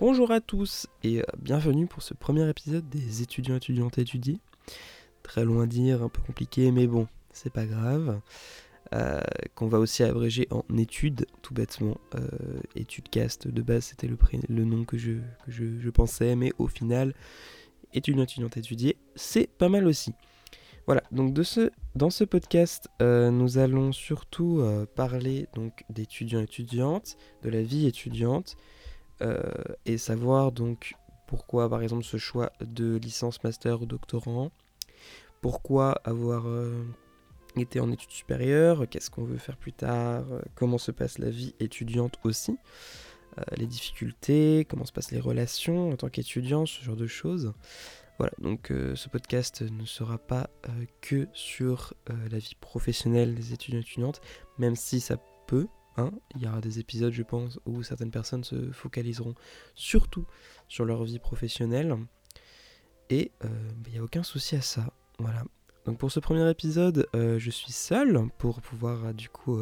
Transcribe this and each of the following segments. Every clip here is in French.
Bonjour à tous et euh, bienvenue pour ce premier épisode des étudiants étudiantes étudiés. Très loin dire, un peu compliqué, mais bon, c'est pas grave. Euh, qu'on va aussi abréger en études, tout bêtement. Euh, études cast, de base, c'était le, nom que, je, pensais, mais au final, étudiants étudiantes étudiés, c'est pas mal aussi. Voilà, donc dans ce podcast, nous allons surtout parler d'étudiants étudiantes, de la vie étudiante, euh, et savoir donc pourquoi par exemple ce choix de licence, master ou doctorant, pourquoi avoir euh, été en études supérieures, qu'est-ce qu'on veut faire plus tard, euh, comment se passe la vie étudiante aussi, les difficultés, comment se passent les relations en tant qu'étudiant, ce genre de choses. Voilà, donc ce podcast ne sera pas que sur la vie professionnelle des étudiants étudiantes, même si ça peut Hein, il y aura des épisodes, je pense, où certaines personnes se focaliseront surtout sur leur vie professionnelle. Et euh, bah, il n'y a aucun souci à ça. Voilà. Donc pour ce premier épisode, euh, je suis seul pour pouvoir euh, du coup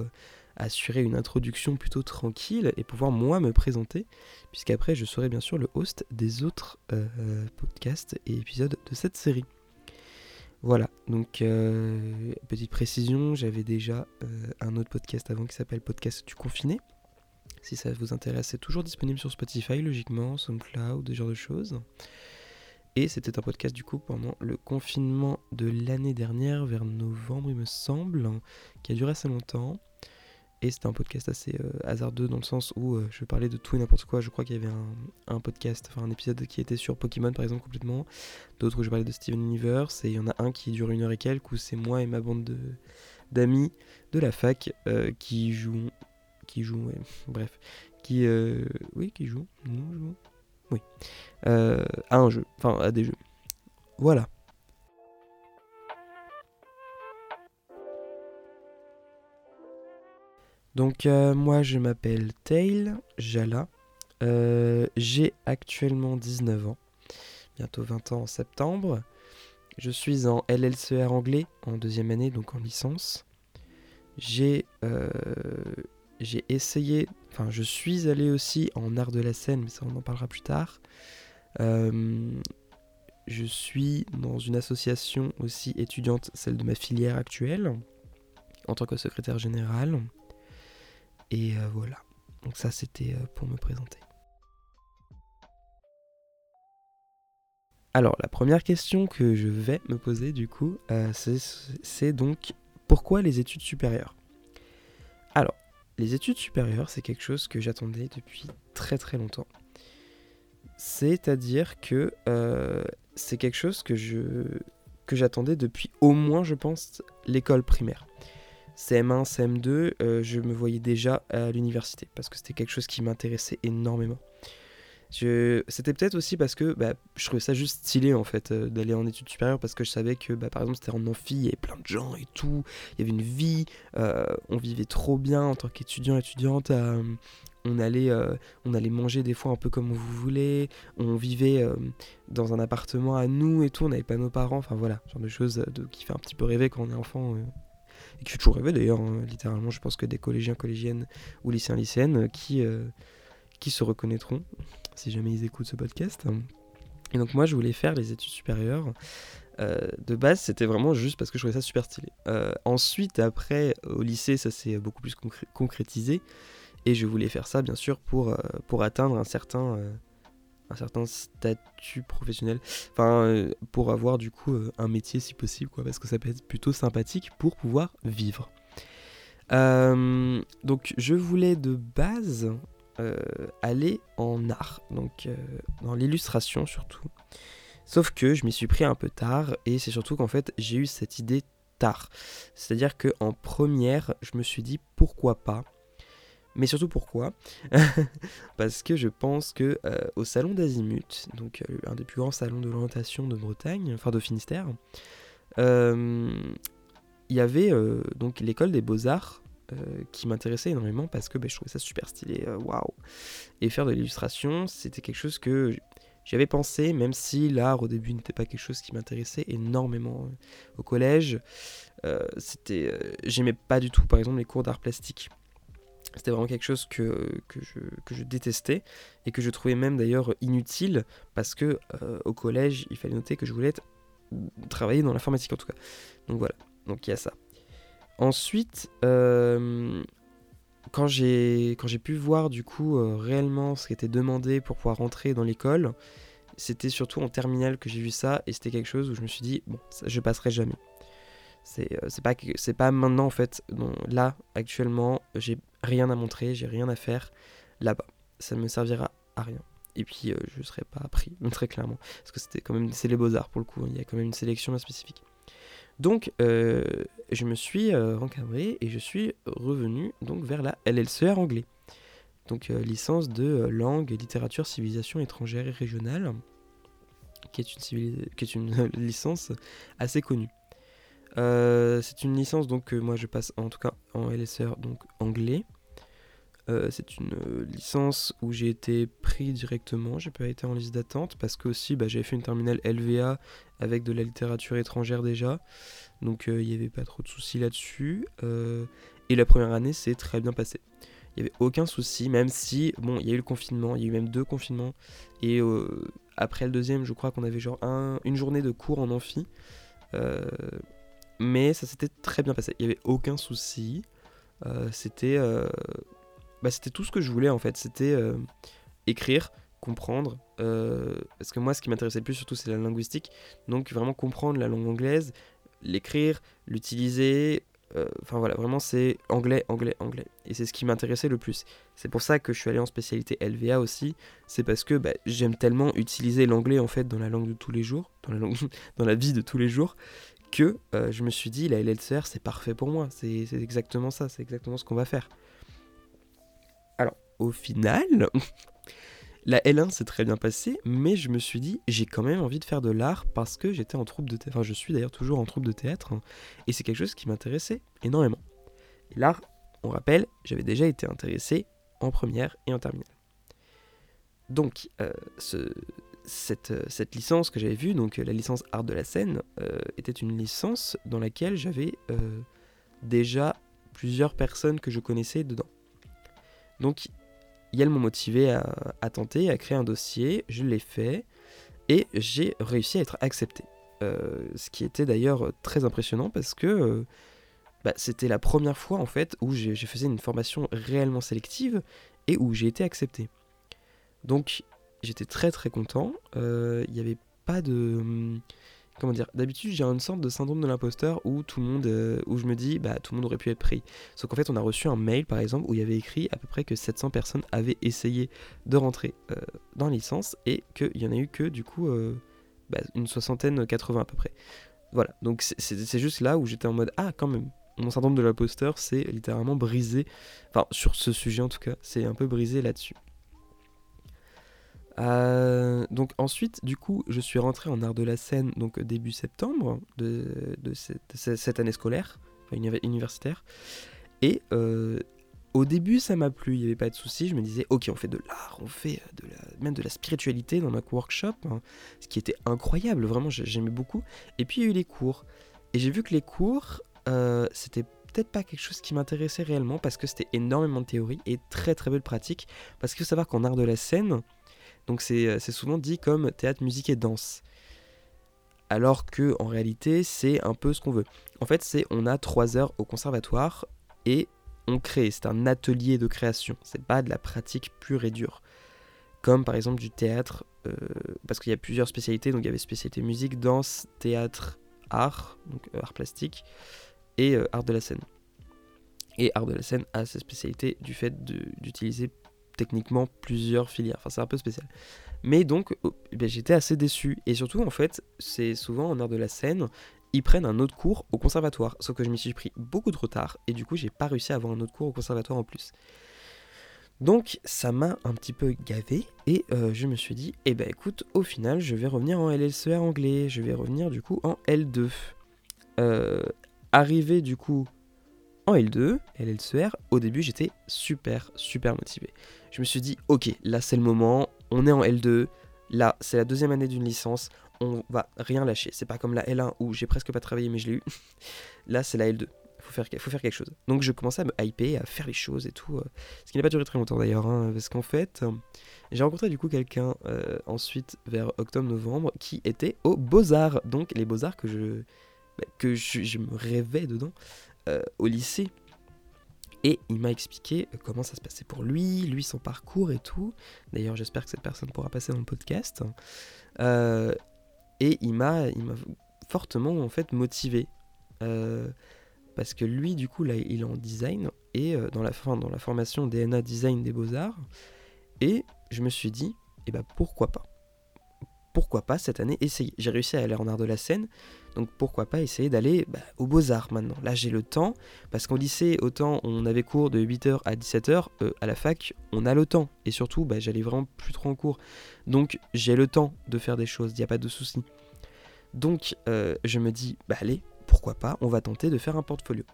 assurer une introduction plutôt tranquille et pouvoir moi me présenter, puisqu'après je serai bien sûr le host des autres podcasts et épisodes de cette série. Voilà, donc euh, petite précision, j'avais déjà euh, un autre podcast avant qui s'appelle Podcast du confiné. Si ça vous intéresse, c'est toujours disponible sur Spotify, logiquement, SoundCloud, ce genre de choses. Et c'était un podcast du coup pendant le confinement de l'année dernière, vers novembre il me semble, qui a duré assez longtemps. Et c'était un podcast assez euh, hasardeux dans le sens où euh, je parlais de tout et n'importe quoi. Je crois qu'il y avait un, podcast, enfin un épisode qui était sur Pokémon par exemple complètement. D'autres où je parlais de Steven Universe. Et il y en a un qui dure une heure et quelques où c'est moi et ma bande d'amis de, la fac euh, qui jouent. Qui jouent, ouais, bref. Qui. oui, qui jouent. Nous jouons. Oui. à un jeu. Enfin, à des jeux. Voilà. Donc euh, moi je m'appelle Tail Jala. Euh, j'ai actuellement 19 ans, bientôt 20 ans en septembre. Je suis en LLCR anglais en deuxième année, donc en licence. J'ai euh, j'ai essayé, enfin je suis allé aussi en art de la scène, mais ça on en parlera plus tard. je suis dans une association aussi étudiante, celle de ma filière actuelle, en tant que secrétaire général. Et euh, voilà. Donc ça c'était euh, pour me présenter. Alors la première question que je vais me poser du coup, euh, c'est donc pourquoi les études supérieures? Alors, les études supérieures, c'est quelque chose que j'attendais depuis très très longtemps. C'est-à-dire que c'est quelque chose que j'attendais depuis au moins, je pense, l'école primaire. CM1, CM2, euh, je me voyais déjà à l'université parce que c'était quelque chose qui m'intéressait énormément. C'était peut-être aussi parce que bah, je trouvais ça juste stylé en fait euh, d'aller en études supérieures parce que je savais que bah, par exemple c'était en amphi, il y avait plein de gens et tout, il y avait une vie, euh, on vivait trop bien en tant qu'étudiant, étudiante. on allait, on allait manger des fois un peu comme on voulait, on vivait dans un appartement à nous et tout, on n'avait pas nos parents, enfin voilà, genre de choses qui fait un petit peu rêver quand on est enfant et qui fait toujours rêver d'ailleurs, hein, littéralement, je pense que des collégiens, collégiennes ou lycéens, lycéennes euh, qui, euh, qui se reconnaîtront si jamais ils écoutent ce podcast. Et donc moi je voulais faire les études supérieures. Euh, de base c'était vraiment juste parce que je trouvais ça super stylé. ensuite après au lycée ça s'est beaucoup plus concrétisé et je voulais faire ça bien sûr pour, pour atteindre un certain un certain statut professionnel. Enfin, euh, pour avoir du coup euh, un métier si possible, quoi, parce que ça peut être plutôt sympathique pour pouvoir vivre. Euh, donc, je voulais de base aller en art, donc dans l'illustration surtout. Sauf que je m'y suis pris un peu tard et c'est surtout qu'en fait j'ai eu cette idée tard. C'est-à-dire que en première, je me suis dit pourquoi pas mais surtout pourquoi Parce que je pense que euh, au salon d'Azimut, donc euh, un des plus grands salons de l'orientation de Bretagne, enfin de Finistère, euh, il y avait donc l'école des beaux-arts qui m'intéressait énormément parce que bah, je trouvais ça super stylé, waouh Et faire de l'illustration, c'était quelque chose que j'avais pensé, même si l'art au début n'était pas quelque chose qui m'intéressait énormément. Au collège, c'était, j'aimais pas du tout par exemple les cours d'art plastique C'était vraiment quelque chose que, que, je, que, je, détestais et que je trouvais même d'ailleurs inutile parce que euh, au collège, il fallait noter que je voulais être, travailler dans l'informatique en tout cas. Donc voilà, donc il y a ça. Ensuite, euh, quand j'ai pu voir du coup euh, réellement ce qui était demandé pour pouvoir rentrer dans l'école, c'était surtout en terminale que j'ai vu ça et c'était quelque chose où je me suis dit bon, je passerai jamais. C'est pas c'est pas maintenant en fait. là actuellement, j'ai rien à montrer, j'ai rien à faire là-bas. Ça ne me servira à rien. Et puis euh, je serai pas appris très clairement parce que c'était quand même c'est les beaux arts pour le coup. Hein. Il y a quand même une sélection spécifique. Donc, euh, je me suis euh, rencadré et je suis revenu donc vers la LLCR anglais. Donc, euh, licence de langue, littérature, civilisation étrangère et régionale, qui est une licence assez connue. C'est une licence donc que moi je passe en tout cas en LSR donc anglais. Euh, c'est une euh, licence où j'ai été pris directement, j'ai pas été en liste d'attente parce que aussi bah, j'avais fait une terminale LVA avec de la littérature étrangère déjà, donc euh, il n'y avait pas trop de soucis là-dessus. et la première année c'est très bien passé. Il n'y avait aucun souci, même si, bon, il y a eu le confinement, il y a eu même deux confinements, et après le deuxième, je crois qu'on avait genre une journée de cours en amphi, mais ça s'était très bien passé, il n'y avait aucun souci. c'était bah, c'était tout ce que je voulais en fait. C'était euh, écrire, comprendre. Euh, parce que moi, ce qui m'intéressait le plus surtout, c'est la linguistique. Donc vraiment comprendre la langue anglaise, l'écrire, l'utiliser. Euh, enfin voilà, vraiment c'est anglais, anglais, anglais. Et c'est ce qui m'intéressait le plus. C'est pour ça que je suis allé en spécialité LVA aussi. C'est parce que bah, j'aime tellement utiliser l'anglais en fait dans la langue de tous les jours, dans la, dans la vie de tous les jours, que je me suis dit la LLCR c'est parfait pour moi. C'est exactement ça, c'est exactement ce qu'on va faire au final, la L1 s'est très bien passée, mais je me suis dit, j'ai quand même envie de faire de l'art parce que j'étais en troupe de théâtre. Enfin, je suis d'ailleurs toujours en troupe de théâtre, hein, et c'est quelque chose qui m'intéressait énormément. L'art, on rappelle, j'avais déjà été intéressé en première et en terminale. Donc, euh, ce, cette, cette, licence que j'avais vue, donc la licence art de la scène, euh, était une licence dans laquelle j'avais euh, déjà plusieurs personnes que je connaissais dedans. Donc elles m'ont motivé à, tenter, à créer un dossier, je l'ai fait et j'ai réussi à être accepté. Euh, ce qui était d'ailleurs très impressionnant parce que euh, bah, c'était la première fois en fait où j'ai fait une formation réellement sélective et où j'ai été accepté. Donc j'étais très très content. Euh, il n'y avait pas de hum, comment dire, d'habitude j'ai une sorte de syndrome de l'imposteur où tout le monde, euh, où je me dis, bah tout le monde aurait pu être pris. Sauf qu'en fait on a reçu un mail par exemple où il y avait écrit à peu près que 700 personnes avaient essayé de rentrer euh, dans la licence et qu'il y en a eu que du coup bah, une soixantaine, 80 à peu près. Voilà, donc c'est juste là où j'étais en mode, ah quand même, mon syndrome de l'imposteur c'est littéralement brisé, enfin sur ce sujet en tout cas, c'est un peu brisé là-dessus. Euh, donc ensuite, du coup, je suis rentré en art de la scène donc début septembre de, cette, année scolaire, universitaire. Et euh, au début, ça m'a plu, il n'y avait pas de souci. Je me disais, ok, on fait de l'art, on fait de la, même de la spiritualité dans notre workshop, hein, ce qui était incroyable, vraiment, j'aimais beaucoup. Et puis il y a eu les cours. Et j'ai vu que les cours, euh, c'était peut-être pas quelque chose qui m'intéressait réellement parce que c'était énormément de théorie et très très belle pratique. Parce qu'il faut savoir qu'en art de la scène, donc euh, c'est souvent dit comme théâtre, musique et danse. Alors que en réalité, c'est un peu ce qu'on veut. En fait, c'est on a trois heures au conservatoire et on crée. C'est un atelier de création. C'est pas de la pratique pure et dure. Comme par exemple du théâtre, euh, parce qu'il y a plusieurs spécialités. Donc il y avait spécialité musique, danse, théâtre, art, donc euh, art plastique, et art de la scène. Et art de la scène a sa spécialité du fait d'utiliser techniquement plusieurs filières. Enfin, c'est un peu spécial. Mais donc, oh, eh j'étais assez déçu. Et surtout, en fait, c'est souvent en art de la scène, ils prennent un autre cours au conservatoire. Sauf que je m'y suis pris beaucoup trop tard. Et du coup, j'ai pas réussi à avoir un autre cours au conservatoire en plus. Donc, ça m'a un petit peu gavé. Et euh, je me suis dit, eh ben écoute, au final, je vais revenir en LLCR anglais. Je vais revenir du coup en L2. Euh, arrivé du coup en L2, LLCR, au début j'étais super super motivé. Je me suis dit ok là c'est le moment, on est en L2, là c'est la deuxième année d'une licence, on va rien lâcher. C'est pas comme la L1 où j'ai presque pas travaillé mais je l'ai eu. là c'est la L2. faut faire, faut faire quelque chose. Donc je commençais à me hyper, à faire les choses et tout. ce qui n'a pas duré très longtemps d'ailleurs, hein, parce qu'en fait, j'ai rencontré du coup quelqu'un ensuite vers octobre-novembre qui était aux Beaux-Arts. Donc les Beaux-Arts que je, bah, que je, me rêvais dedans au lycée. Et il m'a expliqué comment ça se passait pour lui, lui son parcours et tout. D'ailleurs, j'espère que cette personne pourra passer dans le podcast. et il m'a, fortement en fait motivé. Euh, parce que lui, du coup, là, il est en design et euh, dans, la, dans la formation DNA Design des Beaux-Arts. Et je me suis dit, eh ben, pourquoi pas? Pourquoi pas cette année essayer J'ai réussi à aller en art de la scène, donc pourquoi pas essayer d'aller bah, aux Beaux-Arts maintenant Là, j'ai le temps, parce qu'au lycée, autant on avait cours de 8h à 17h, euh, à la fac, on a le temps. Et surtout, bah, j'allais vraiment plus trop en cours. Donc, j'ai le temps de faire des choses, il n'y a pas de souci. Donc euh, je me dis, bah allez, pourquoi pas, on va tenter de faire un portfolio.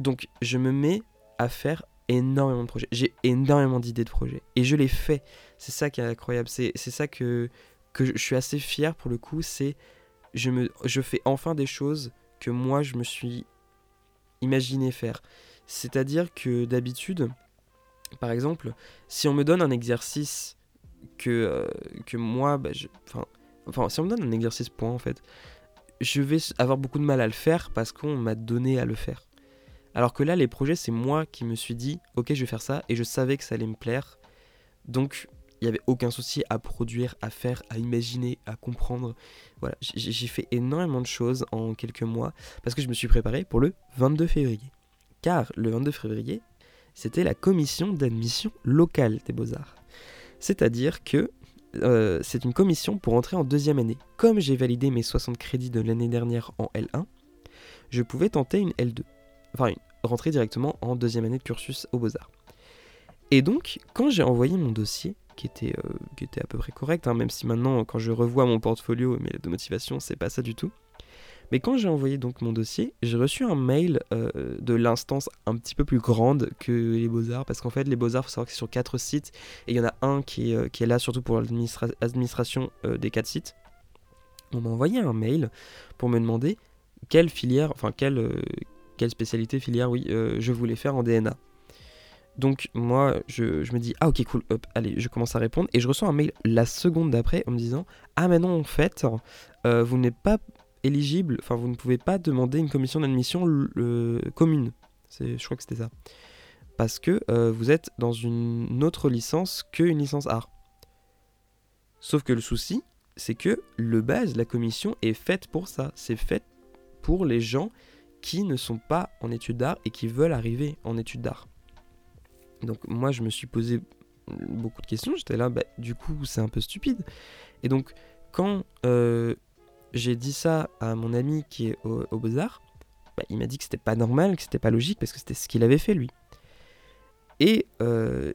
Donc je me mets à faire énormément de projets. J'ai énormément d'idées de projets. Et je les fais. C'est ça qui est incroyable. C'est ça que, que je suis assez fier pour le coup. C'est je, je fais enfin des choses que moi je me suis imaginé faire. C'est-à-dire que d'habitude, par exemple, si on me donne un exercice que, euh, que moi, bah, je, Enfin, si on me donne un exercice point, en fait, je vais avoir beaucoup de mal à le faire parce qu'on m'a donné à le faire. Alors que là, les projets, c'est moi qui me suis dit, ok, je vais faire ça, et je savais que ça allait me plaire. Donc, il n'y avait aucun souci à produire, à faire, à imaginer, à comprendre. Voilà, j'ai fait énormément de choses en quelques mois parce que je me suis préparé pour le 22 février. Car le 22 février, c'était la commission d'admission locale des beaux-arts. C'est-à-dire que euh, c'est une commission pour entrer en deuxième année. Comme j'ai validé mes 60 crédits de l'année dernière en L1, je pouvais tenter une L2. Enfin, rentrer directement en deuxième année de cursus aux Beaux-Arts. Et donc, quand j'ai envoyé mon dossier, qui était, euh, qui était à peu près correct, hein, même si maintenant, quand je revois mon portfolio et mes lettres de motivation, c'est pas ça du tout, mais quand j'ai envoyé donc mon dossier, j'ai reçu un mail euh, de l'instance un petit peu plus grande que les Beaux-Arts, parce qu'en fait, les Beaux-Arts, il faut savoir que c'est sur quatre sites, et il y en a un qui est, euh, qui est là surtout pour l'administration des quatre sites. On m'a envoyé un mail pour me demander quelle filière, enfin quelle, quelle spécialité filière, oui, je voulais faire en DNA. Donc moi, je, me dis, ah ok, cool, hop, allez, je commence à répondre, et je reçois un mail la seconde d'après en me disant, ah mais non, en fait, vous n'êtes pas éligible, enfin vous ne pouvez pas demander une commission d'admission commune. Je crois que c'était ça. Parce que euh, vous êtes dans une autre licence qu'une licence art. Sauf que le souci, c'est que le base, la commission est faite pour ça. C'est fait pour les gens qui ne sont pas en études d'art et qui veulent arriver en études d'art. Donc moi je me suis posé beaucoup de questions, j'étais là, bah, du coup c'est un peu stupide. Et donc quand euh, j'ai dit ça à mon ami qui est au, Beaux-Arts, bah, il m'a dit que c'était pas normal, que c'était pas logique, parce que c'était ce qu'il avait fait lui. Et euh,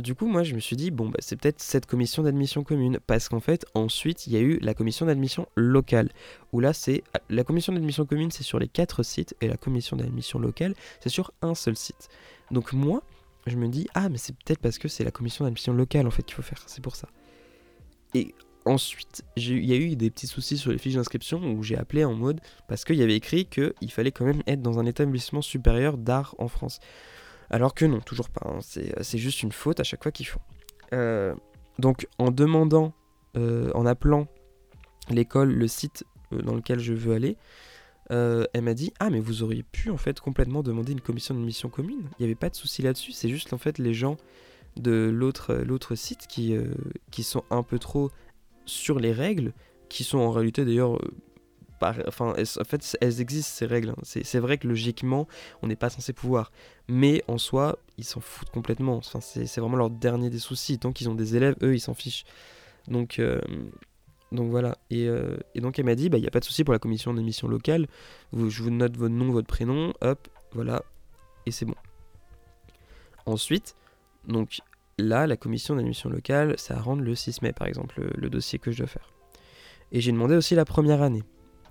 du coup, moi, je me suis dit, bon, bah, c'est peut-être cette commission d'admission commune, parce qu'en fait, ensuite, il y a eu la commission d'admission locale, où là, c'est la commission d'admission commune, c'est sur les quatre sites, et la commission d'admission locale, c'est sur un seul site. Donc moi, je me dis, ah, mais c'est peut-être parce que c'est la commission d'admission locale, en fait, qu'il faut faire, c'est pour ça. Et Ensuite, il y a eu des petits soucis sur les fiches d'inscription où j'ai appelé en mode parce qu'il y avait écrit qu'il fallait quand même être dans un établissement supérieur d'art en France. Alors que non, toujours pas. Hein. C'est juste une faute à chaque fois qu'ils font. Euh, donc en demandant, euh, en appelant l'école, le site euh, dans lequel je veux aller, elle m'a dit Ah, mais vous auriez pu en fait complètement demander une commission d'admission commune. Il n'y avait pas de souci là-dessus. C'est juste en fait les gens de l'autre site qui, qui sont un peu trop sur les règles, qui sont en réalité d'ailleurs... Euh, enfin, en fait, elles existent ces règles. Hein. C'est vrai que logiquement, on n'est pas censé pouvoir. Mais en soi, ils s'en foutent complètement. Enfin, c'est vraiment leur dernier des soucis. Tant qu'ils ont des élèves, eux, ils s'en fichent. Donc, euh, donc voilà. Euh, et, donc elle m'a dit, bah, il n'y a pas de souci pour la commission d'admission locale. je vous note votre nom, votre prénom, hop, voilà. Et c'est bon. Ensuite, donc Là, la commission d'admission locale, ça rentre le 6 mai, par exemple, le, dossier que je dois faire. Et j'ai demandé aussi la première année.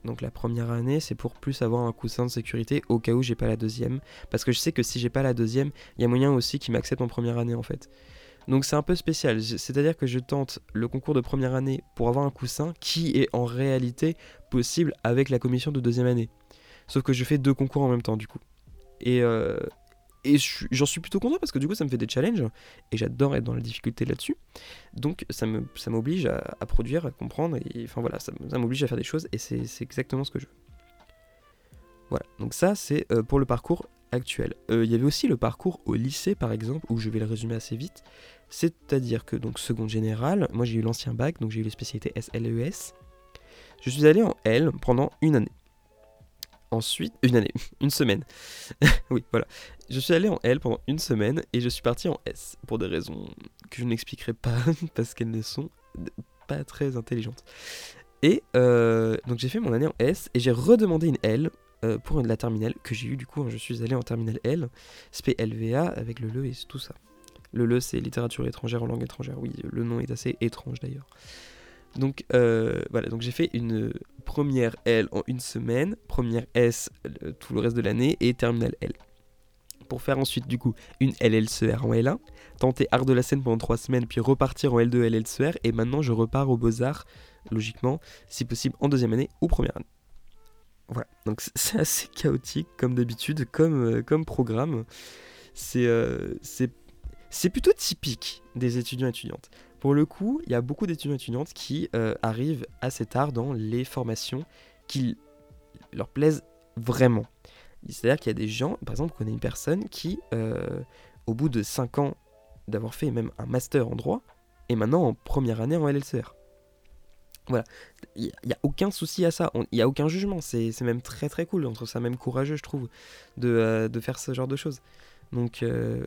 Donc la première année, c'est pour plus avoir un coussin de sécurité au cas où j'ai pas la deuxième. Parce que je sais que si j'ai pas la deuxième, il y a moyen aussi qu'ils m'acceptent en première année en fait. Donc c'est un peu spécial. C'est-à-dire que je tente le concours de première année pour avoir un coussin qui est en réalité possible avec la commission de deuxième année. Sauf que je fais deux concours en même temps, du coup. Et, euh, et j'en suis plutôt content parce que du coup, ça me fait des challenges. Et j'adore être dans la difficulté là-dessus. Donc, ça m'oblige ça à, à, produire, à comprendre. Et enfin voilà, ça, m'oblige à faire des choses. Et c'est exactement ce que je veux. Voilà, donc ça, c'est euh, pour le parcours Euh, il y avait aussi le parcours au lycée, par exemple, où je vais le résumer assez vite. C'est-à-dire que, donc, seconde générale, moi j'ai eu l'ancien bac, donc j'ai eu les spécialités SLES. E je suis allé en L pendant une année. Ensuite, une année, une semaine. oui, voilà. Je suis allé en L pendant une semaine et je suis parti en S pour des raisons que je n'expliquerai pas parce qu'elles ne sont pas très intelligentes. Et euh, donc j'ai fait mon année en S et j'ai redemandé une L euh, pour la terminale que j'ai eu du coup. je suis allé en terminale L, SPLVA avec le LE et tout ça. Le LE c'est littérature étrangère en langue étrangère. Oui, le nom est assez étrange d'ailleurs. Donc euh, voilà, donc j'ai fait une première L en une semaine, première S tout le reste de l'année et terminale L. Pour faire ensuite du coup une LLCR en L1, tenter art de la scène pendant trois semaines, puis repartir en L2 LLCR, et maintenant je repars aux Beaux-Arts, logiquement, si possible en deuxième année ou première année. Donc c'est assez chaotique comme d'habitude, comme, euh, programme. Euh, c'est plutôt typique des étudiants étudiantes. Pour le coup, il y a beaucoup d'étudiants étudiantes qui euh, arrivent assez tard dans les formations qui leur plaisent vraiment. C'est-à-dire qu'il y a des gens, par exemple, on connaît une personne qui, au bout de 5 ans d'avoir fait même un master en droit, est maintenant en première année en LLCR. Voilà, il n'y a, aucun souci à ça, il n'y a aucun jugement, c'est même très très cool, on trouve ça même courageux, je trouve, de, euh, de faire ce genre de choses. Donc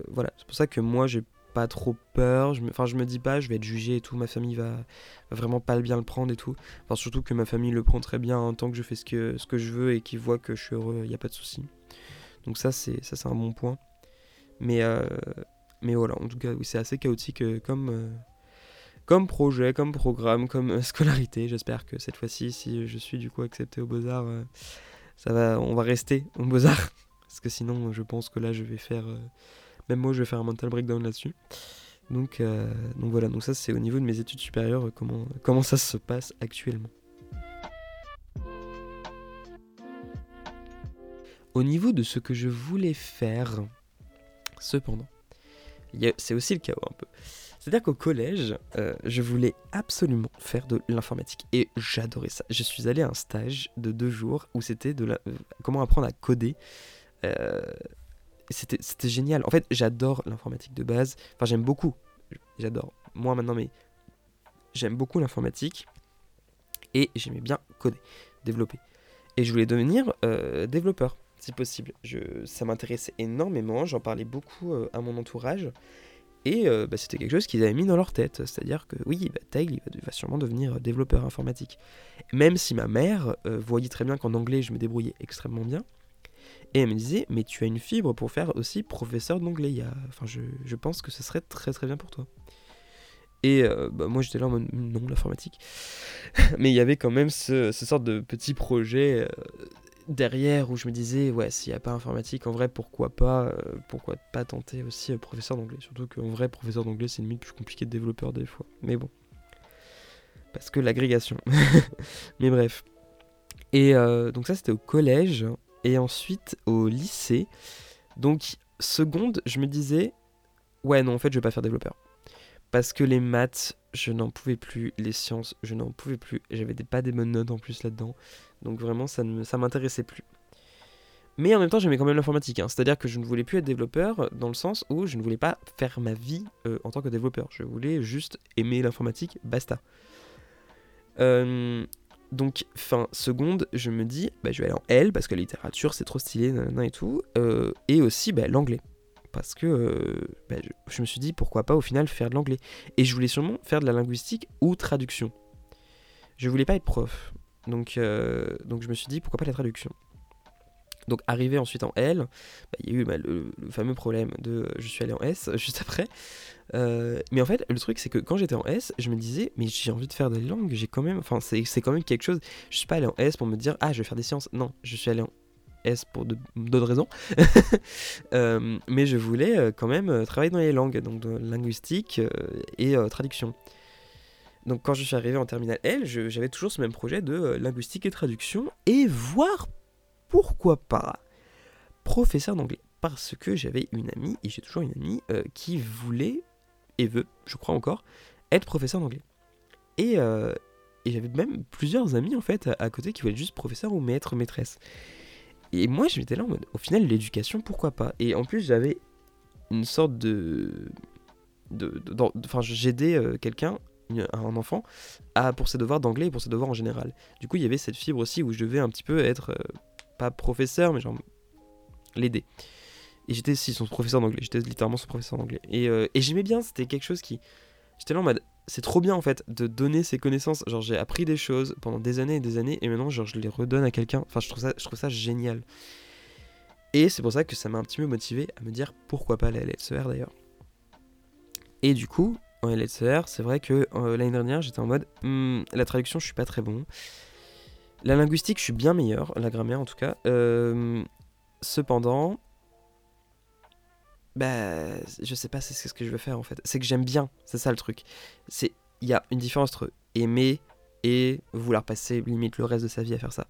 voilà, c'est pour ça que moi j'ai pas trop peur. Enfin, je me dis pas, je vais être jugé et tout. Ma famille va, vraiment pas bien le prendre et tout. Enfin, surtout que ma famille le prend très bien en tant que je fais ce que, ce que je veux et qu'ils voient que je suis heureux, il n'y a pas de souci. Donc, ça, c'est ça c'est un bon point. Mais, euh, mais voilà, en tout cas, c'est assez chaotique euh, comme, euh, comme projet, comme programme, comme scolarité. J'espère que cette fois-ci, si je suis du coup accepté aux Beaux-Arts, ça va, on va rester aux Beaux-Arts. Parce que sinon, je pense que là, je vais faire même moi, je vais faire un mental breakdown là-dessus. Donc, euh, donc voilà, donc ça c'est au niveau de mes études supérieures, comment, comment ça se passe actuellement. Au niveau de ce que je voulais faire, cependant, c'est aussi le chaos un peu. C'est-à-dire qu'au collège, euh, je voulais absolument faire de l'informatique. Et j'adorais ça. Je suis allé à un stage de deux jours où c'était de la... Euh, comment apprendre à coder c'était génial. En fait, j'adore l'informatique de base. Enfin, j'aime beaucoup. J'adore. Moi maintenant, mais j'aime beaucoup l'informatique. Et j'aimais bien coder, développer. Et je voulais devenir euh, développeur, si possible. Ça m'intéressait énormément. J'en parlais beaucoup euh, à mon entourage. Et euh, bah, c'était quelque chose qu'ils avaient mis dans leur tête. C'est-à-dire que oui, bah, il va, sûrement devenir développeur informatique. Même si ma mère voyait très bien qu'en anglais, je me débrouillais extrêmement bien. Et elle me disait, mais tu as une fibre pour faire aussi professeur d'anglais. Enfin, je, pense que ce serait très très bien pour toi. Et euh, bah, moi j'étais là en mode, non, l'informatique. mais il y avait quand même ce, ce sorte de petit projet euh, derrière où je me disais, ouais, s'il n'y a pas informatique, en vrai, pourquoi pas, euh, pourquoi pas tenter aussi professeur d'anglais. Surtout qu'en vrai, professeur d'anglais, c'est limite plus compliqué de développeur des fois. Mais bon. Parce que l'agrégation. mais bref. Et donc ça c'était au collège et ensuite au lycée. Donc seconde, je me disais, ouais non en fait je vais pas faire développeur. Parce que les maths, je n'en pouvais plus, les sciences, je n'en pouvais plus, j'avais pas des bonnes notes en plus là-dedans. Donc vraiment ça ne m'intéressait plus. Mais en même temps, j'aimais quand même l'informatique. Hein. C'est-à-dire que je ne voulais plus être développeur dans le sens où je ne voulais pas faire ma vie euh, en tant que développeur. Je voulais juste aimer l'informatique, basta. Euh, donc, fin seconde, je me dis, bah, je vais aller en L parce que la littérature c'est trop stylé, et tout. Euh, et aussi bah, l'anglais. Parce que bah, je, me suis dit, pourquoi pas au final faire de l'anglais. Et je voulais sûrement faire de la linguistique ou traduction. Je voulais pas être prof. Donc, euh, donc je me suis dit, pourquoi pas la traduction. Donc arrivé ensuite en L, bah, il y a eu bah, le, fameux problème de euh, je suis allé en S juste après. Euh, mais en fait, le truc c'est que quand j'étais en S, je me disais mais j'ai envie de faire des langues, j'ai quand même, enfin c'est quand même quelque chose. Je suis pas allé en S pour me dire ah je vais faire des sciences. Non, je suis allé en S pour d'autres raisons. Mais je voulais quand même travailler dans les langues, donc de linguistique et traduction. Donc quand je suis arrivé en terminale L, j'avais toujours ce même projet de linguistique et traduction et voir pourquoi pas professeur d'anglais Parce que j'avais une amie, et j'ai toujours une amie, euh, qui voulait, et veut, je crois encore, être professeur d'anglais. Et, euh, et j'avais même plusieurs amis en fait à, côté qui voulaient être juste professeur ou maître, maîtresse. Et moi je m'étais là en mode, au final l'éducation pourquoi pas? Et en plus j'avais une sorte de... Enfin j'aidais quelqu'un un enfant à, pour ses devoirs d'anglais et pour ses devoirs en général. Du coup, il y avait cette fibre aussi où je devais un petit peu être, pas professeur, mais genre l'aider. Et j'étais si son professeur d'anglais, j'étais littéralement son professeur d'anglais. Et, euh, et j'aimais bien, c'était quelque chose qui. J'étais là en mode. C'est trop bien en fait de donner ses connaissances. Genre j'ai appris des choses pendant des années et des années et maintenant genre je les redonne à quelqu'un. Enfin je trouve ça, je trouve ça génial. Et c'est pour ça que ça m'a un petit peu motivé à me dire pourquoi pas la LSER d'ailleurs. Et du coup, en LSER, c'est vrai que euh, l'année dernière j'étais en mode hmm, la traduction je suis pas très bon. La linguistique je suis bien meilleur, la grammaire en tout cas. Euh, Cependant, bah, je sais pas c'est ce que je veux faire en fait. C'est que j'aime bien, c'est ça le truc. C'est il y a une différence entre aimer et vouloir passer limite le reste de sa vie à faire ça.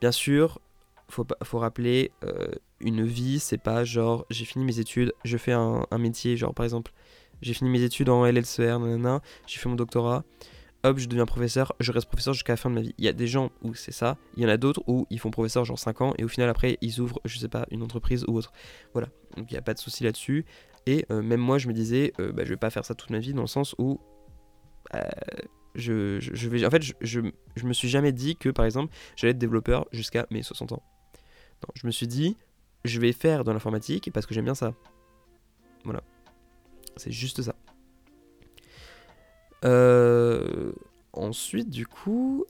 Bien sûr, faut faut rappeler euh, une vie, c'est pas genre j'ai fini mes études, je fais un métier, genre par exemple j'ai fini mes études en LLCR, nanana, j'ai fait mon doctorat, hop, je deviens professeur, je reste professeur jusqu'à la fin de ma vie. Il y a des gens où c'est ça, il y en a d'autres où ils font professeur genre 5 ans et au final après ils ouvrent, je sais pas, une entreprise ou autre. Voilà, donc il n'y a pas de souci là-dessus. Et euh, même moi je me disais, euh, bah, je vais pas faire ça toute ma vie dans le sens où euh, je, je, vais, en fait, je, je, je, me suis jamais dit que par exemple j'allais être développeur jusqu'à mes 60 ans. Non, je me suis dit, je vais faire dans l'informatique parce que j'aime bien ça. Voilà, c'est juste ça. Euh, ensuite, du coup,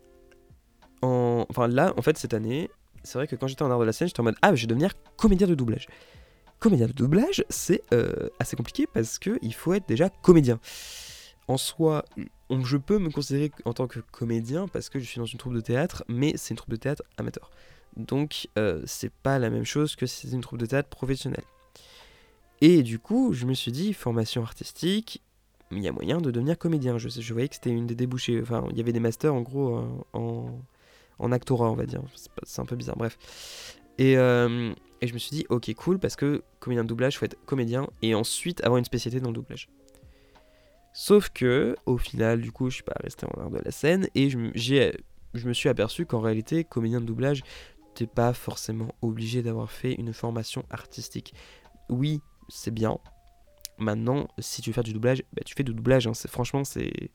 en... enfin là, en fait, cette année, c'est vrai que quand j'étais en art de la scène, j'étais en mode ah, je vais devenir comédien de doublage. Comédien de doublage, c'est euh, assez compliqué parce que il faut être déjà comédien. En soi, je peux me considérer en tant que comédien parce que je suis dans une troupe de théâtre, mais c'est une troupe de théâtre amateur. Donc, euh, c'est pas la même chose que si c'est une troupe de théâtre professionnelle. Et du coup, je me suis dit, formation artistique, il y a moyen de devenir comédien. Je, voyais que c'était une des débouchés. Enfin, il y avait des masters en gros en, en actorat, on va dire. C'est un peu bizarre, bref. Et, euh, et, je me suis dit, ok, cool, parce que comédien de doublage, il faut être comédien et ensuite avoir une spécialité dans le doublage. Sauf que, au final, du coup, je suis pas resté en art de la scène et je, je me suis aperçu qu'en réalité, comédien de doublage, t'es pas forcément obligé d'avoir fait une formation artistique. Oui, c'est bien, Maintenant, si tu veux faire du doublage, bah, tu fais du doublage. Hein. Franchement, c'est.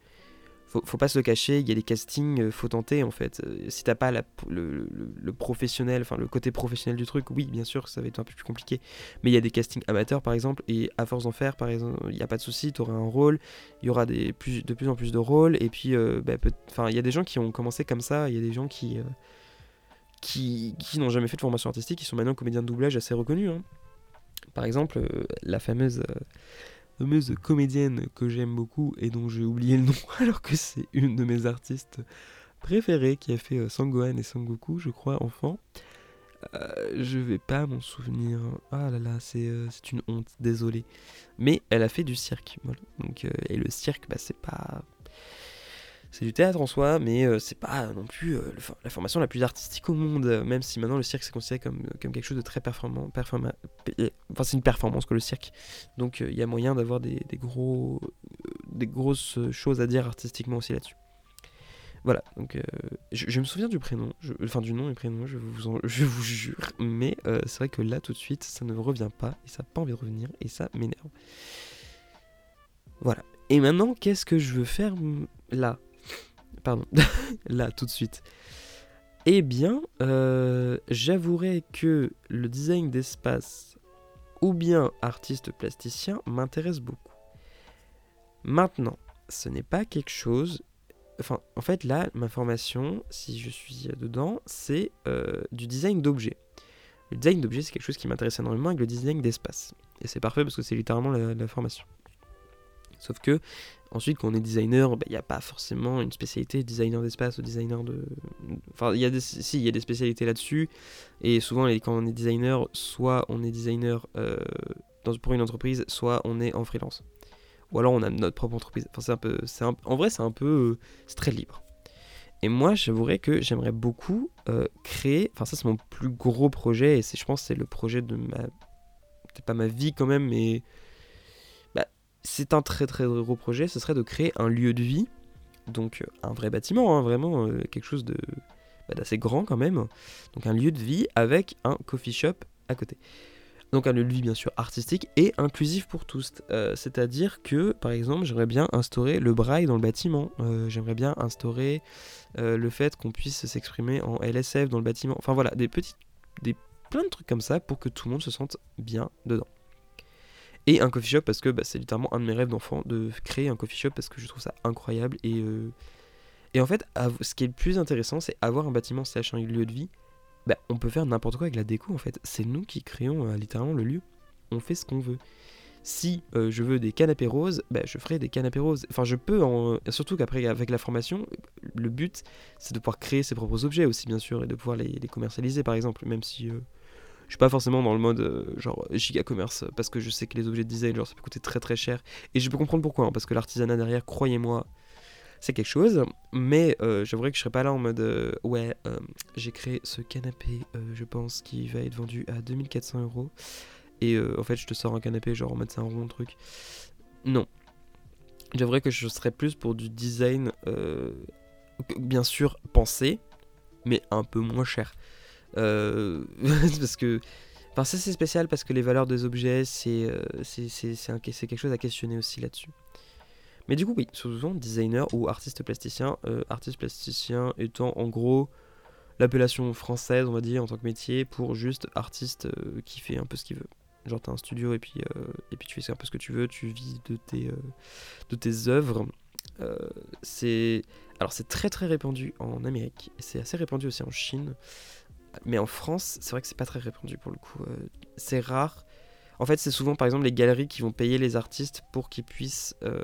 Faut, pas se le cacher, il y a des castings, euh, faut tenter en fait. Euh, si t'as pas le, professionnel, enfin le côté professionnel du truc, oui, bien sûr, ça va être un peu plus compliqué. Mais il y a des castings amateurs par exemple, et à force d'en faire, par exemple, il n'y a pas de souci, tu auras un rôle, il y aura de plus en plus de rôles, et puis, euh, bah, enfin, il y a des gens qui ont commencé comme ça, il y a des gens qui, qui, qui n'ont jamais fait de formation artistique, qui sont maintenant comédiens de doublage assez reconnus. Hein. Par exemple, euh, la fameuse, euh, fameuse comédienne que j'aime beaucoup et dont j'ai oublié le nom alors que c'est une de mes artistes préférées qui a fait euh, Sangohan et Sangoku, je crois, enfant. je vais pas m'en souvenir. Ah là là, c'est une honte, désolé. Mais elle a fait du cirque. Et le cirque, bah, c'est pas c'est du théâtre en soi, mais euh, c'est pas non plus euh, la formation la plus artistique au monde, même si maintenant le cirque c'est considéré comme, comme quelque chose de très performant. enfin, c'est une performance que le cirque. Donc euh, il y a moyen d'avoir des, gros, des grosses choses à dire artistiquement aussi là-dessus. Voilà, donc je, me souviens du prénom, enfin du nom et prénom, je vous, je vous jure, mais c'est vrai que là tout de suite ça ne revient pas et ça n'a pas envie de revenir et ça m'énerve. Voilà. Et maintenant, qu'est-ce que je veux faire là? Pardon, là tout de suite. Eh bien, euh, j'avouerai que le design d'espace ou bien artiste plasticien m'intéresse beaucoup. Maintenant, ce n'est pas quelque chose... Enfin, en fait, là, ma formation, si je suis dedans, c'est euh, du design d'objets. Le design d'objets, c'est quelque chose qui m'intéresse énormément avec le design d'espace. Et c'est parfait parce que c'est littéralement la formation. Sauf que Ensuite, quand on est designer, il bah, n'y a pas forcément une spécialité designer d'espace ou designer de. Enfin, il y a des, il y a des spécialités là-dessus. Et souvent, quand on est designer, soit on est designer euh, pour une entreprise, soit on est en freelance. Ou alors on a notre propre entreprise. Un peu. en vrai, c'est un peu. c'est très libre. Et moi, j'avouerais que j'aimerais beaucoup euh, créer. Enfin, ça, c'est mon plus gros projet. Et je pense c'est le projet de ma. C'est pas ma vie quand même, mais. C'est un très très gros projet. Ce serait de créer un lieu de vie. Donc, euh, un vrai bâtiment, hein, vraiment. Euh, quelque chose de. Bah, d'assez grand quand même. Donc, un lieu de vie avec un coffee shop à côté. Donc un lieu de vie bien sûr artistique et inclusif pour tous. Euh, c'est-à-dire que par exemple j'aimerais bien instaurer le braille dans le bâtiment. J'aimerais bien instaurer le fait qu'on puisse s'exprimer en LSF dans le bâtiment. Enfin voilà, des petits, des plein de trucs comme ça pour que tout le monde se sente bien dedans. Et un coffee shop parce que bah, c'est littéralement un de mes rêves d'enfant de créer un coffee shop parce que je trouve ça incroyable et et en fait, ce qui est le plus intéressant, c'est avoir un bâtiment slash un lieu de vie bah, on peut faire n'importe quoi avec la déco en fait. C'est nous qui créons euh, littéralement le lieu. On fait ce qu'on veut. Si euh, je veux des canapés roses, bah, je ferai des canapés roses. Enfin, je peux, en... surtout qu'après, avec la formation, le but, c'est de pouvoir créer ses propres objets aussi, bien sûr, et de pouvoir les, commercialiser, par exemple, même si euh, je suis pas forcément dans le mode genre giga commerce, parce que je sais que les objets de design, genre, ça peut coûter très très cher. Et je peux comprendre pourquoi, hein, parce que l'artisanat derrière, croyez-moi, c'est quelque chose. Mais euh, que je serais pas là en mode euh, ouais, euh, j'ai créé ce canapé, je pense, qui va être vendu à 2400 euros. Et en fait, je te sors un canapé, genre en mode c'est un rond truc. Non. J'aimerais que je serais plus pour du design, bien sûr, pensé, mais un peu moins cher. parce que. Enfin, ça c'est spécial parce que les valeurs des objets, c'est c'est quelque chose à questionner aussi là-dessus. Mais du coup, oui, souvent designer ou artiste plasticien. Euh, artiste plasticien étant en gros l'appellation française, on va dire, en tant que métier, pour juste artiste euh, qui fait un peu ce qu'il veut. Genre, t'as un studio et puis, euh, et puis tu fais un peu ce que tu veux, tu vis de tes, de tes œuvres. c'est alors c'est très très répandu en Amérique, c'est assez répandu aussi en Chine, mais en France, c'est vrai que c'est pas très répandu pour le coup. c'est rare en fait, c'est souvent par exemple les galeries qui vont payer les artistes pour qu'ils puissent euh,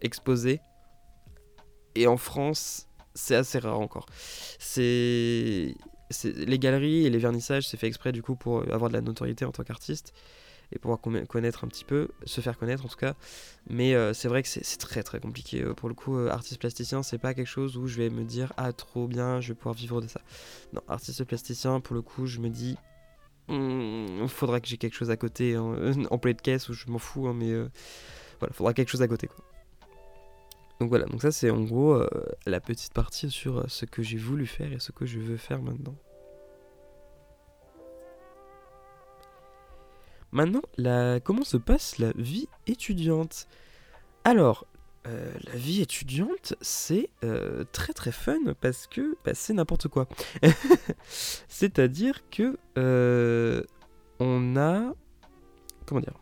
exposer. Et en France, c'est assez rare encore. C'est les galeries et les vernissages, c'est fait exprès du coup pour avoir de la notoriété en tant qu'artiste et pouvoir connaître un petit peu, se faire connaître en tout cas. Mais euh, c'est vrai que c'est très très compliqué. Euh, pour le coup, artiste plasticien, c'est pas quelque chose où je vais me dire ah trop bien, je vais pouvoir vivre de ça. Non, artiste plasticien, pour le coup, je me dis il hmm, faudra que j'ai quelque chose à côté hein. en, play de caisse ou je m'en fous, hein, mais euh, voilà, faudra quelque chose à côté quoi. Donc voilà, donc ça c'est en gros euh, la petite partie sur euh, ce que j'ai voulu faire et ce que je veux faire maintenant. Maintenant, comment se passe la vie étudiante? Alors, euh, la vie étudiante, c'est euh, très très fun parce que bah, c'est n'importe quoi. C'est-à-dire que euh, on a. Comment dire?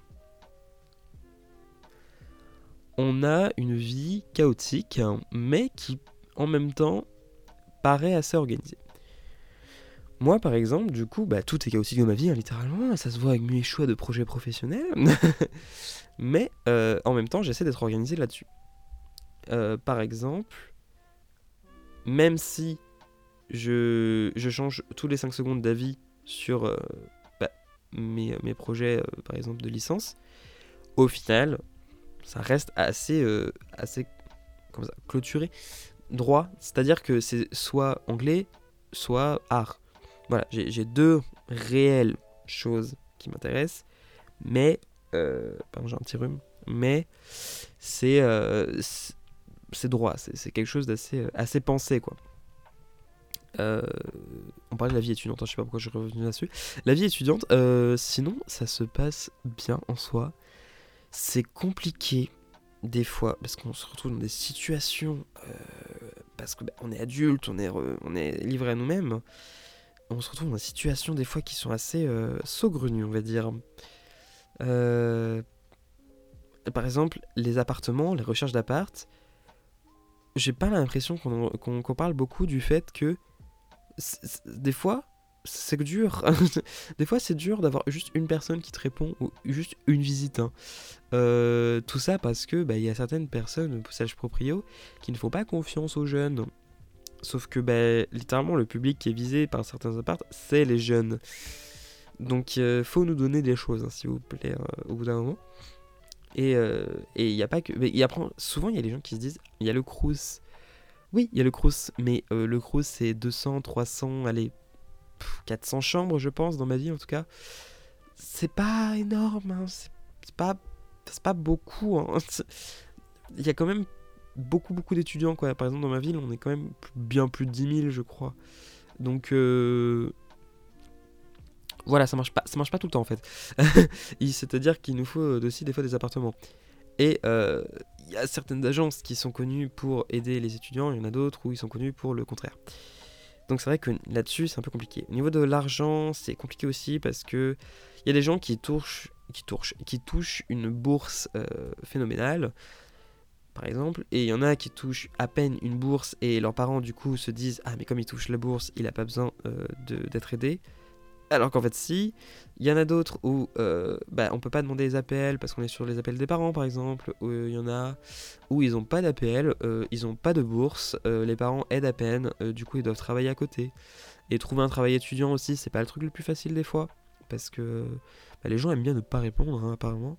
On a une vie chaotique, mais qui en même temps paraît assez organisée. Moi, par exemple, du coup, bah, tout est chaotique dans ma vie, hein, littéralement. Ça se voit avec mes choix de projets professionnels. mais en même temps, j'essaie d'être organisé là-dessus. Euh, par exemple, même si je, change tous les 5 secondes d'avis sur euh, bah, mes, projets, euh, par exemple, de licence, au final, ça reste assez, assez clôturé, droit. C'est-à-dire que c'est soit anglais, soit art. Voilà, j'ai deux réelles choses qui m'intéressent, mais... pardon, j'ai un petit rhume. Mais c'est c'est droit, c'est quelque chose d'assez euh, assez pensé, quoi. Euh, on parlait de la vie étudiante, hein, je sais pas pourquoi je suis revenu là-dessus. La vie étudiante, euh, sinon, ça se passe bien en soi. C'est compliqué des fois parce qu'on se retrouve dans des situations parce qu'on bah, est adulte, on est, on est livré à nous-mêmes. On se retrouve dans des situations des fois qui sont assez saugrenues, on va dire. par exemple, les appartements, les recherches d'appart, j'ai pas l'impression qu'on parle beaucoup du fait que des fois, c'est dur. des fois, c'est dur d'avoir juste une personne qui te répond ou juste une visite. Hein. Euh, tout ça parce que bah, il y a certaines personnes, sage proprio, qui ne font pas confiance aux jeunes. Sauf que bah, littéralement, le public qui est visé par certains apparts, c'est les jeunes. Donc, euh, faut nous donner des choses, hein, s'il vous plaît, euh, au bout d'un moment. Et il n'y a pas que. Mais y a, souvent, il y a des gens qui se disent il y a le Crous. Oui, il y a le Crous, mais le Crous c'est 200, 300, allez, 400 chambres, je pense, dans ma vie en tout cas. C'est pas énorme, hein, c'est pas, pas beaucoup. Hein. Il y a quand même beaucoup, beaucoup d'étudiants, quoi. Par exemple, dans ma ville, on est quand même bien plus de 10 000, je crois. Donc, euh, voilà, ça marche pas, ça marche pas tout le temps en fait. C'est-à-dire qu'il nous faut aussi des fois des appartements. Et euh, il y a certaines agences qui sont connues pour aider les étudiants, il y en a d'autres où ils sont connus pour le contraire. Donc c'est vrai que là-dessus c'est un peu compliqué. Au niveau de l'argent, c'est compliqué aussi parce que il y a des gens qui touchent, qui touchent, qui touchent une bourse euh, phénoménale, par exemple, et il y en a qui touchent à peine une bourse et leurs parents du coup se disent ah mais comme il touche la bourse, il a pas besoin euh, d'être aidé. Alors qu'en fait, si, il y en a d'autres où euh, bah, on peut pas demander les APL parce qu'on est sur les appels des parents, par exemple. Où il y en a où ils ont pas d'APL, euh, ils ont pas de bourse, les parents aident à peine, du coup ils doivent travailler à côté. Et trouver un travail étudiant aussi, c'est pas le truc le plus facile des fois parce que bah, les gens aiment bien ne pas répondre, hein, apparemment.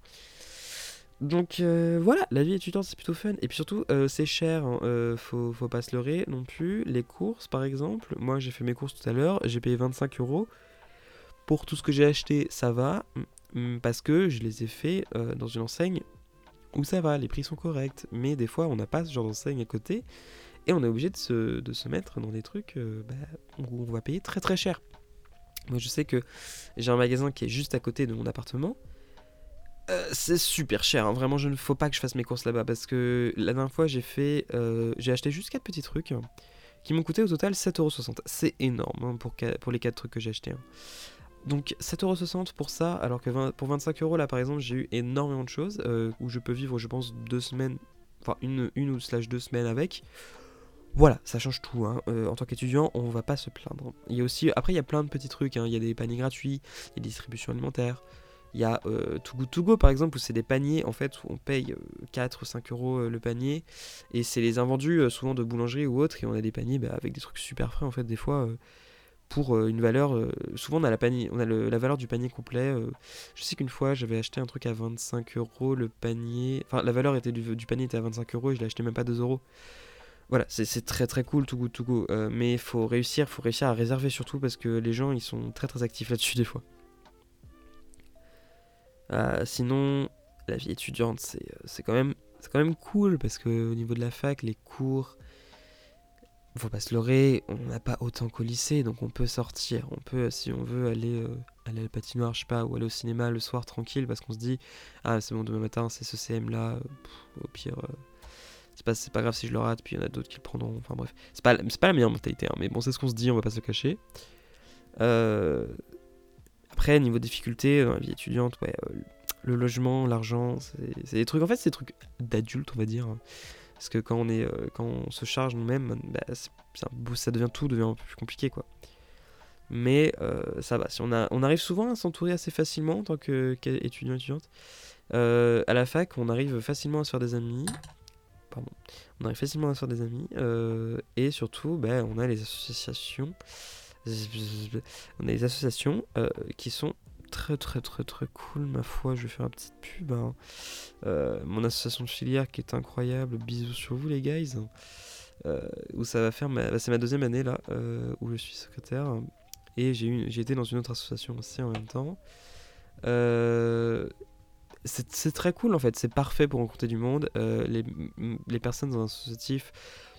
Donc voilà, la vie étudiante c'est plutôt fun. Et puis surtout, c'est cher, hein, faut, faut, pas se leurrer non plus. Les courses par exemple, moi j'ai fait mes courses tout à l'heure, j'ai payé 25 euros. Pour tout ce que j'ai acheté, ça va, parce que je les ai fait euh, dans une enseigne où ça va, les prix sont corrects. Mais des fois, on n'a pas ce genre d'enseigne à côté, et on est obligé de se, mettre dans des trucs euh, bah, où on va payer très très cher. Moi, je sais que j'ai un magasin qui est juste à côté de mon appartement. Euh, c'est super cher, hein. vraiment je ne faut pas que je fasse mes courses là-bas parce que la dernière fois j'ai fait, j'ai acheté juste 4 petits trucs qui m'ont coûté au total 7,60€. C'est énorme hein, pour, les 4 trucs que j'ai achetés. Hein. Donc 7,60€ pour ça, alors que pour 25 euros là par exemple j'ai eu énormément de choses euh, où je peux vivre je pense deux semaines, enfin une, ou deux semaines avec. Voilà, ça change tout. Euh, en tant qu'étudiant, on va pas se plaindre. Il y a après il y a plein de petits trucs. Il y a des paniers gratuits, il y a des distributions alimentaires. Il y a euh, Too Good To Go par exemple où c'est des paniers en fait où on paye 4 ou 5 euros le panier et c'est les invendus souvent de boulangerie ou autres et on a des paniers bah, avec des trucs super frais en fait des fois pour euh, une valeur. Euh, souvent, on a, la, valeur du panier complet. Euh. je sais qu'une fois, j'avais acheté un truc à 25 euros. Le panier. Enfin, la valeur était du, du, panier était à 25 euros et je l'ai acheté même pas 2 euros. Voilà, c'est très très cool, tout goût, tout goût. mais il faut réussir, faut réussir à réserver surtout parce que les gens ils sont très très actifs là-dessus des fois. Sinon, la vie étudiante, c'est quand même quand même cool parce que au niveau de la fac, les cours, faut pas se leurrer, on n'a pas autant qu'au lycée, donc on peut sortir, on peut, si on veut, aller, euh, aller à la patinoire, je sais pas, ou aller au cinéma le soir tranquille, parce qu'on se dit, ah c'est bon, demain matin, c'est ce CM là, au pire, euh, c'est pas, pas grave si je le rate, puis il y en a d'autres qui le prendront, enfin bref, c'est pas, pas la meilleure mentalité, hein, mais bon, c'est ce qu'on se dit, on va pas se cacher. Euh, après, niveau difficulté, dans la vie étudiante, ouais, le logement, l'argent, c'est des trucs, en fait, c'est des trucs d'adultes, on va dire. Parce que quand on, est, euh, quand on se charge nous-mêmes, bah, ça devient tout devient un peu plus compliqué quoi. Mais euh, ça va, si on, a, on arrive souvent à s'entourer assez facilement en tant qu'étudiant étudiante. Euh, à la fac, on arrive facilement à se faire des amis. Pardon. On arrive facilement à se faire des amis. et surtout, bah, on a les associations. On a les associations qui sont très très très très cool ma foi. Je vais faire une petite pub hein. euh, mon association de filière qui est incroyable. Bisous sur vous les guys. Euh, où ça va faire bah, c'est ma deuxième année là euh, où je suis secrétaire. Et j'ai été dans une autre association aussi en même temps. C'est très cool en fait. C'est parfait pour rencontrer du monde. Les, les personnes dans l'associatif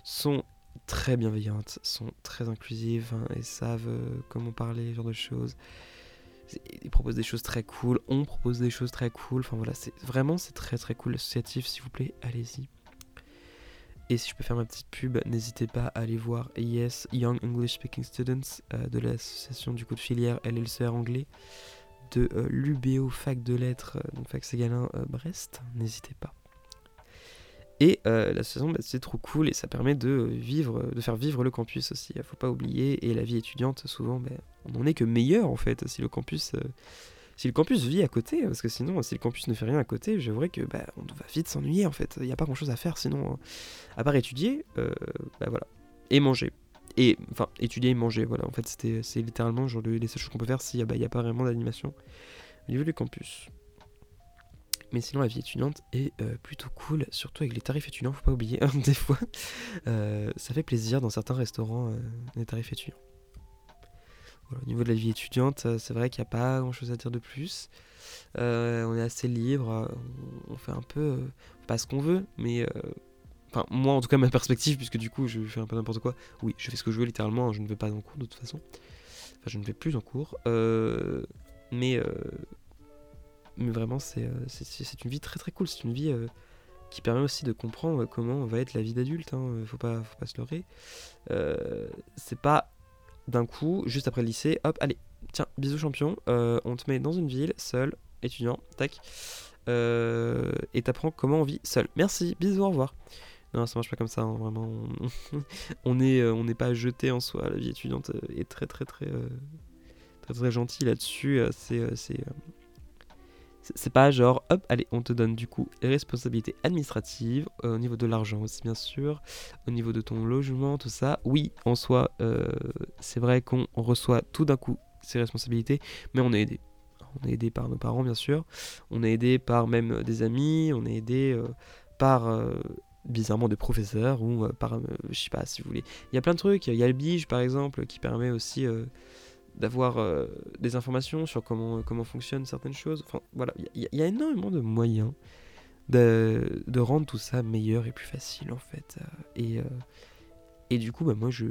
sont très bienveillantes, sont très inclusives hein, et savent comment parler, ce genre de choses ils proposent des choses très cool, on propose des choses très cool. Enfin voilà, c'est vraiment c'est très très cool l'associatif, s'il vous plaît, allez-y. Et si je peux faire ma petite pub, n'hésitez pas à aller voir Yes Young English Speaking Students euh, de l'association du coup de filière LLCR anglais de euh, l'UBO Fac de Lettres, euh, donc Fac Ségalin Brest. N'hésitez pas. Et euh, l'association, bah, c'est trop cool et ça permet de vivre, de faire vivre le campus aussi. Il faut pas oublier. Et la vie étudiante, souvent, bah, on n'en est que meilleur en fait si le campus, euh, si le campus vit à côté. Parce que sinon, si le campus ne fait rien à côté, j'aimerais que bah, on va vite s'ennuyer en fait. Il n'y a pas grand chose à faire sinon, hein. à part étudier, euh, bah, voilà, et manger. Et enfin, étudier et manger, voilà. En fait, c'est littéralement genre les seules choses qu'on peut faire s'il n'y a pas vraiment d'animation au niveau du campus. Mais sinon, la vie étudiante est plutôt cool, surtout avec les tarifs étudiants, faut pas oublier, hein, des fois. ça fait plaisir dans certains restaurants, les tarifs étudiants. au niveau de la vie étudiante, c'est vrai qu'il n'y a pas grand chose à dire de plus. on est assez libre, on, fait un peu pas ce qu'on veut, mais enfin moi en tout cas ma perspective, puisque du coup je fais un peu n'importe quoi. Oui, je fais ce que je veux littéralement, je ne vais pas en cours de toute façon. Enfin, je ne vais plus en cours, mais mais vraiment, euh, c'est une vie très très cool. C'est une vie euh, qui permet aussi de comprendre comment va être la vie d'adulte. Hein. Faut, pas, faut pas se leurrer. Euh, c'est pas d'un coup, juste après le lycée, hop, allez, tiens, bisous champion, on te met dans une ville, seul, étudiant, tac, et t'apprends comment on vit seul. Merci, bisous, au revoir. Non, ça marche pas comme ça, hein, vraiment. On n'est on pas jeté en soi. La vie étudiante est très très très très très, gentille là-dessus. C'est c'est pas genre, hop, allez, on te donne du coup les responsabilités administratives, euh, au niveau de l'argent aussi bien sûr, au niveau de ton logement, tout ça. Oui, en soi, euh, c'est vrai qu'on reçoit tout d'un coup ces responsabilités, mais on est aidé. On est aidé par nos parents bien sûr, on est aidé par même des amis, on est aidé euh, par bizarrement des professeurs ou par, je sais pas si vous voulez. Il y a plein de trucs, il y a le Bige par exemple qui permet aussi d'avoir euh, des informations sur comment, comment fonctionnent certaines choses. Voilà, il y, a énormément de moyens de, rendre tout ça meilleur et plus facile, en fait. Euh, et, euh, et du coup, bah, moi, je,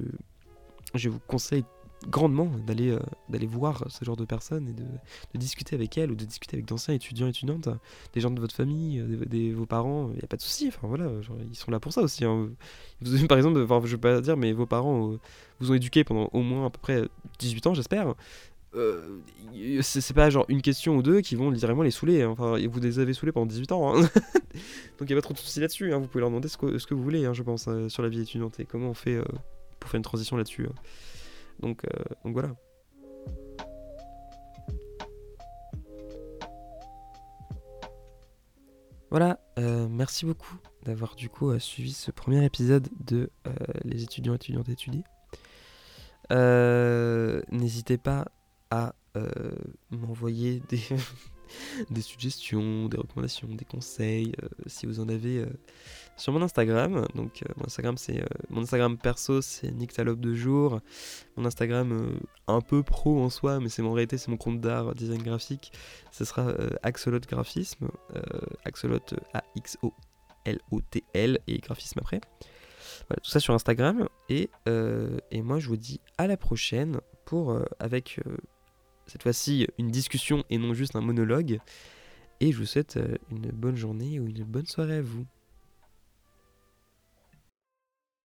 je vous conseille grandement d'aller euh, d'aller voir ce genre de personnes et de, discuter avec elles ou de discuter avec d'anciens étudiants étudiantes des gens de votre famille euh, des, vos parents il n'y a pas de souci enfin voilà ils sont là pour ça aussi hein. vous, par exemple enfin, je vais pas dire mais vos parents euh, vous ont éduqué pendant au moins à peu près 18 ans j'espère c'est pas genre une question ou deux qui vont littéralement les saouler hein. enfin vous les avez saoulés pendant 18 ans hein. donc il n'y a pas trop de soucis là-dessus vous pouvez leur demander ce que, ce que vous voulez je pense sur la vie étudiante et comment on fait pour faire une transition là-dessus donc, euh, donc voilà. Voilà, euh, merci beaucoup d'avoir du coup euh, suivi ce premier épisode de Les étudiants étudiantes étudiés. N'hésitez pas à m'envoyer des suggestions, des recommandations, des conseils, si vous en avez sur mon Instagram. Donc euh, mon Instagram c'est euh, mon Instagram perso c'est Nictalope de jour. Mon Instagram euh, un peu pro en soi, mais c'est en réalité c'est mon compte d'art design graphique. Ce sera Axolot graphisme, Axolot A X O L O T L et graphisme après. Voilà, tout ça sur Instagram et, et moi je vous dis à la prochaine pour avec cette fois-ci une discussion et non juste un monologue. Et je vous souhaite une bonne journée ou une bonne soirée à vous.